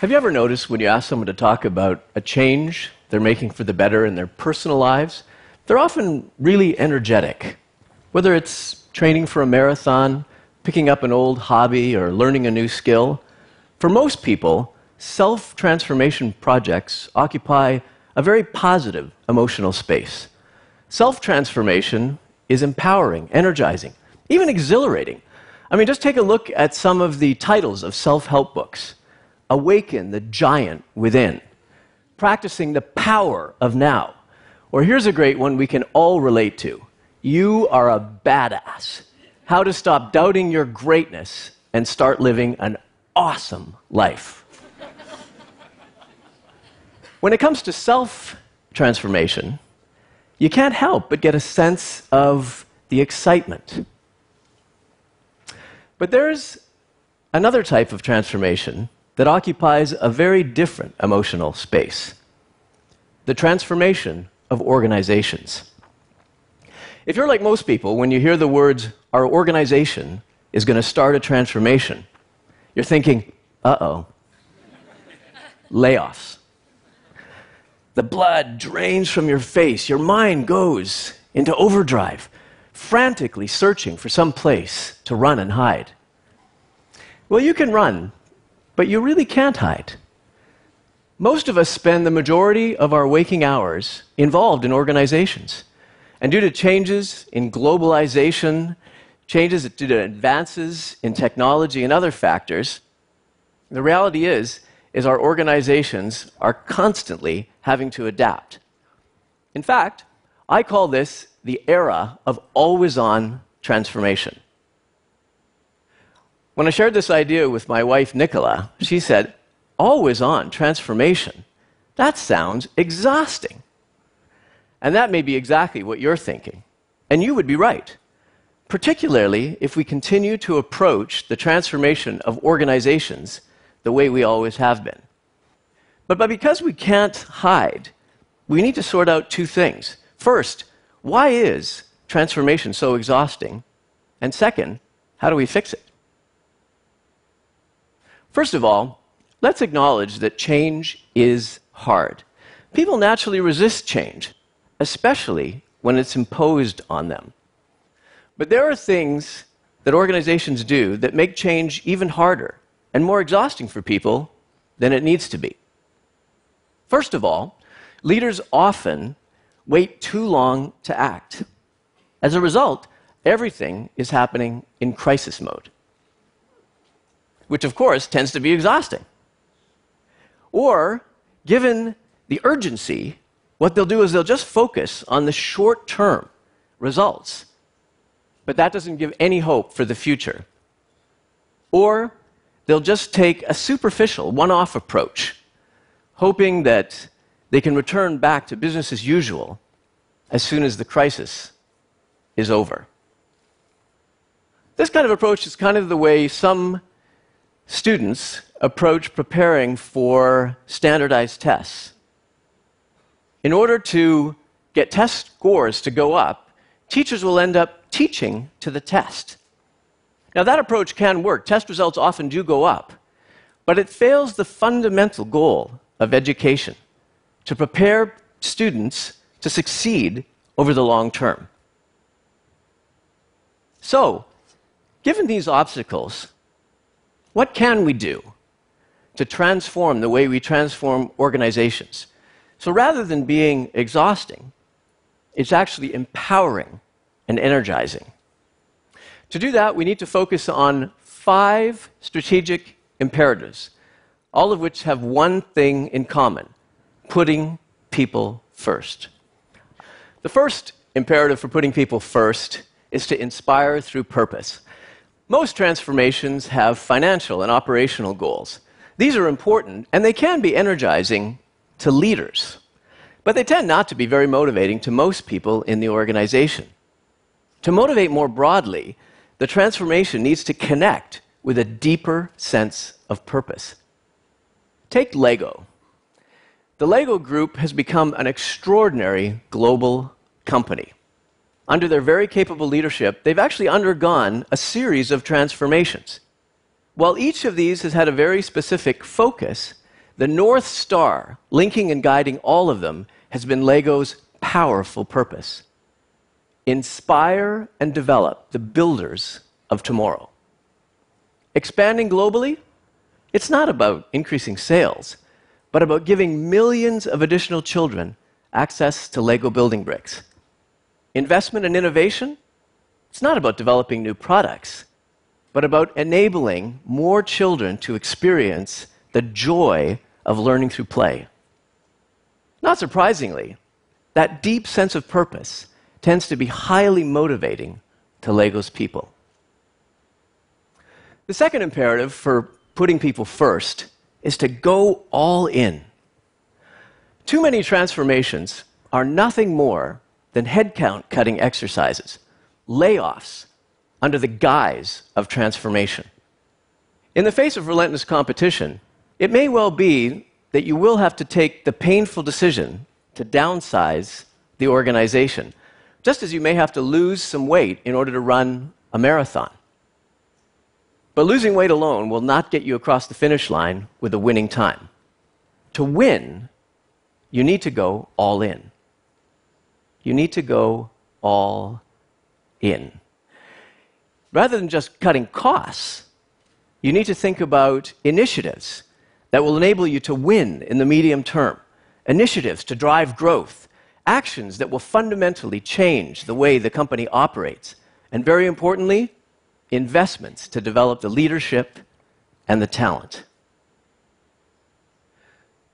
Have you ever noticed when you ask someone to talk about a change they're making for the better in their personal lives, they're often really energetic. Whether it's training for a marathon, picking up an old hobby, or learning a new skill, for most people, self transformation projects occupy a very positive emotional space. Self transformation is empowering, energizing, even exhilarating. I mean, just take a look at some of the titles of self help books Awaken the Giant Within, Practicing the Power of Now. Or here's a great one we can all relate to You are a badass. How to stop doubting your greatness and start living an awesome life. when it comes to self transformation, you can't help but get a sense of the excitement. But there's another type of transformation that occupies a very different emotional space the transformation of organizations. If you're like most people, when you hear the words, our organization is going to start a transformation, you're thinking, uh oh, layoffs. The blood drains from your face, your mind goes into overdrive, frantically searching for some place to run and hide. Well, you can run but you really can't hide. Most of us spend the majority of our waking hours involved in organizations. And due to changes in globalization, changes due to advances in technology and other factors, the reality is is our organizations are constantly having to adapt. In fact, I call this the era of always on transformation. When I shared this idea with my wife, Nicola, she said, always on transformation. That sounds exhausting. And that may be exactly what you're thinking. And you would be right. Particularly if we continue to approach the transformation of organizations the way we always have been. But, because we can't hide, we need to sort out two things. First, why is transformation so exhausting? And second, how do we fix it? First of all, let's acknowledge that change is hard. People naturally resist change, especially when it's imposed on them. But there are things that organizations do that make change even harder and more exhausting for people than it needs to be. First of all, leaders often wait too long to act. As a result, everything is happening in crisis mode which of course tends to be exhausting. Or, given the urgency, what they'll do is they'll just focus on the short term results. But that doesn't give any hope for the future. Or they'll just take a superficial, one off approach, hoping that they can return back to business as usual as soon as the crisis is over. This kind of approach is kind of the way some students approach preparing for standardized tests. In order to get test scores to go up, teachers will end up teaching to the test. Now, that approach can work. Test results often do go up, but it fails the fundamental goal of education to prepare students to succeed over the long term. So, given these obstacles, what can we do to transform the way we transform organizations? So rather than being exhausting, it's actually empowering and energizing. To do that, we need to focus on five strategic imperatives, all of which have one thing in common putting people first. The first imperative for putting people first is to inspire through purpose. Most transformations have financial and operational goals. These are important, and they can be energizing to leaders, but they tend not to be very motivating to most people in the organization. To motivate more broadly, the transformation needs to connect with a deeper sense of purpose. Take Lego. The Lego Group has become an extraordinary global company under their very capable leadership, they've actually undergone a series of transformations. While each of these has had a very specific focus, The North Star, linking and guiding all of them, has been Lego's powerful purpose inspire and develop the builders of tomorrow. Expanding globally, it's not about increasing sales, but about giving millions of additional children access to Lego building bricks. Investment and innovation, it's not about developing new products, but about enabling more children to experience the joy of learning through play. Not surprisingly, that deep sense of purpose tends to be highly motivating to Lego's people. The second imperative for putting people first is to go all in. Too many transformations are nothing more than headcount cutting exercises, layoffs under the guise of transformation. In the face of relentless competition, it may well be that you will have to take the painful decision to downsize the organization, just as you may have to lose some weight in order to run a marathon. But losing weight alone will not get you across the finish line with a winning time. To win, you need to go all in. You need to go all in. Rather than just cutting costs, you need to think about initiatives that will enable you to win in the medium term, initiatives to drive growth, actions that will fundamentally change the way the company operates, and very importantly, investments to develop the leadership and the talent.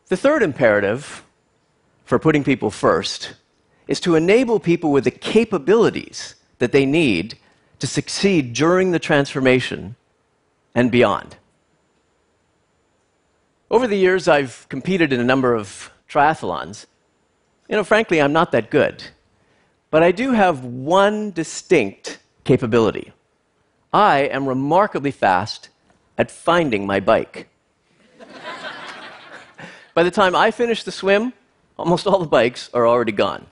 The third imperative for putting people first is to enable people with the capabilities that they need to succeed during the transformation and beyond. Over the years, I've competed in a number of triathlons. You know, frankly, I'm not that good. But I do have one distinct capability I am remarkably fast at finding my bike. By the time I finish the swim, almost all the bikes are already gone.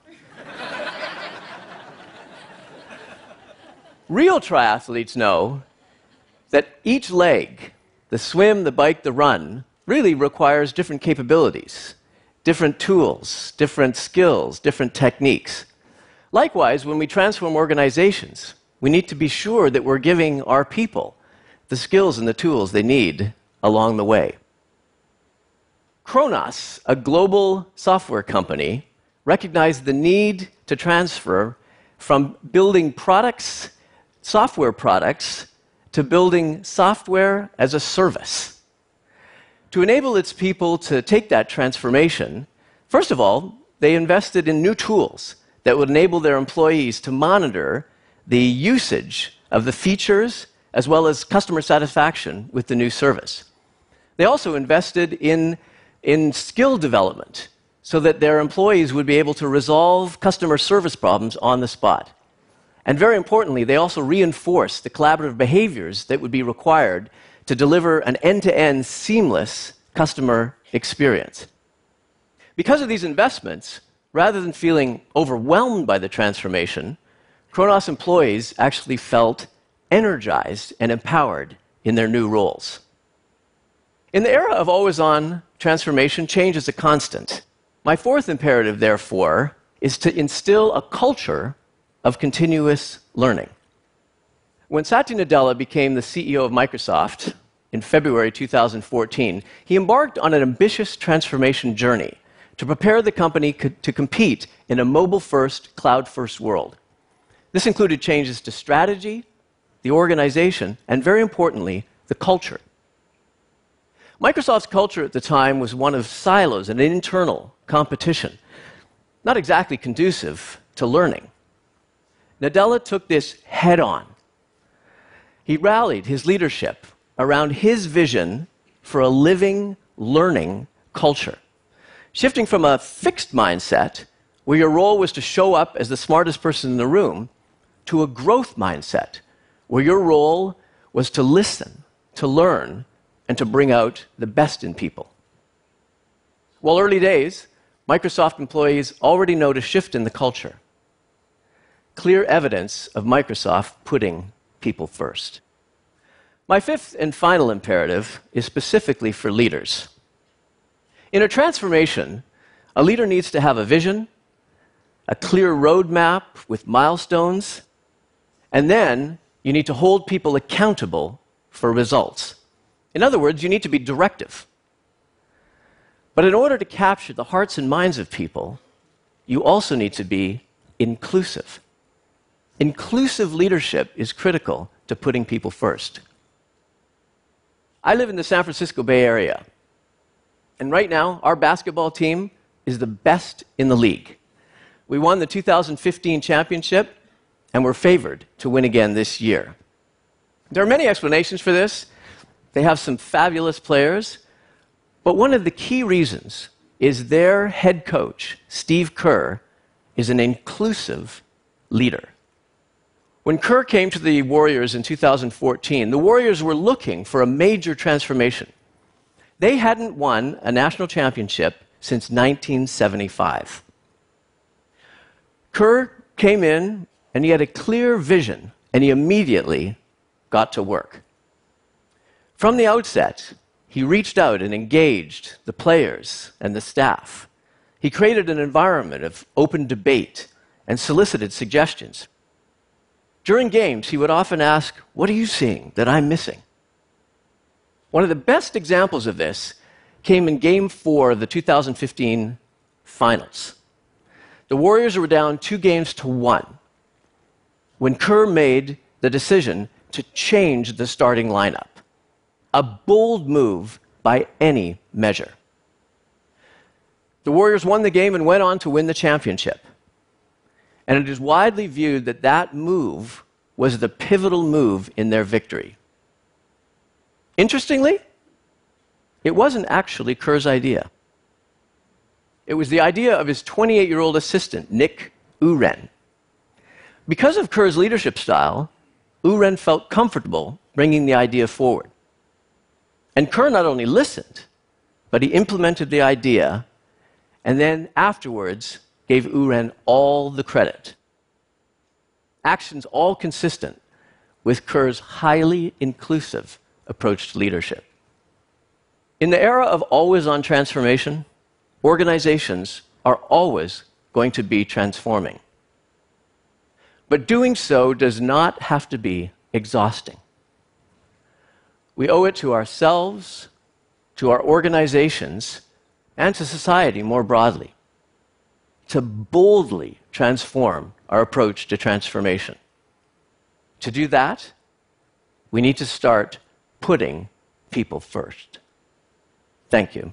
Real triathletes know that each leg, the swim, the bike, the run, really requires different capabilities, different tools, different skills, different techniques. Likewise, when we transform organizations, we need to be sure that we're giving our people the skills and the tools they need along the way. Kronos, a global software company, recognized the need to transfer from building products, software products, to building software as a service. To enable its people to take that transformation, first of all, they invested in new tools that would enable their employees to monitor the usage of the features as well as customer satisfaction with the new service. They also invested in, in skill development so that their employees would be able to resolve customer service problems on the spot. And very importantly, they also reinforce the collaborative behaviors that would be required to deliver an end to end seamless customer experience. Because of these investments, rather than feeling overwhelmed by the transformation, Kronos employees actually felt energized and empowered in their new roles. In the era of always on transformation, change is a constant. My fourth imperative, therefore, is to instill a culture of continuous learning. When Satya Nadella became the CEO of Microsoft, in February 2014, he embarked on an ambitious transformation journey to prepare the company to compete in a mobile first, cloud first world. This included changes to strategy, the organization, and very importantly, the culture. Microsoft's culture at the time was one of silos and internal competition, not exactly conducive to learning. Nadella took this head on. He rallied his leadership around his vision for a living, learning culture. Shifting from a fixed mindset, where your role was to show up as the smartest person in the room, to a growth mindset, where your role was to listen, to learn, and to bring out the best in people. While early days, Microsoft employees already note a shift in the culture. Clear evidence of Microsoft putting people first. My fifth and final imperative is specifically for leaders. In a transformation, a leader needs to have a vision, a clear roadmap with milestones, and then you need to hold people accountable for results. In other words, you need to be directive. But in order to capture the hearts and minds of people, you also need to be inclusive. Inclusive leadership is critical to putting people first. I live in the San Francisco Bay Area, and right now, our basketball team is the best in the league. We won the 2015 championship, and we're favored to win again this year. There are many explanations for this. They have some fabulous players, but one of the key reasons is their head coach, Steve Kerr, is an inclusive leader. When Kerr came to the Warriors in 2014, the Warriors were looking for a major transformation. They hadn't won a national championship since 1975. Kerr came in and he had a clear vision, and he immediately got to work. From the outset, he reached out and engaged the players and the staff. He created an environment of open debate and solicited suggestions. During games, he would often ask, What are you seeing that I'm missing? One of the best examples of this came in game four of the 2015 finals. The Warriors were down two games to one when Kerr made the decision to change the starting lineup. A bold move by any measure. The Warriors won the game and went on to win the championship. And it is widely viewed that that move was the pivotal move in their victory. Interestingly, it wasn't actually Kerr's idea. It was the idea of his 28 year old assistant, Nick U'Ren. Because of Kerr's leadership style, U'Ren felt comfortable bringing the idea forward. And Kerr not only listened, but he implemented the idea and then afterwards gave U'Ren all the credit. Actions all consistent with Kerr's highly inclusive approach to leadership. In the era of always on transformation, organizations are always going to be transforming. But doing so does not have to be exhausting. We owe it to ourselves, to our organizations, and to society more broadly to boldly transform our approach to transformation. To do that, we need to start putting people first. Thank you.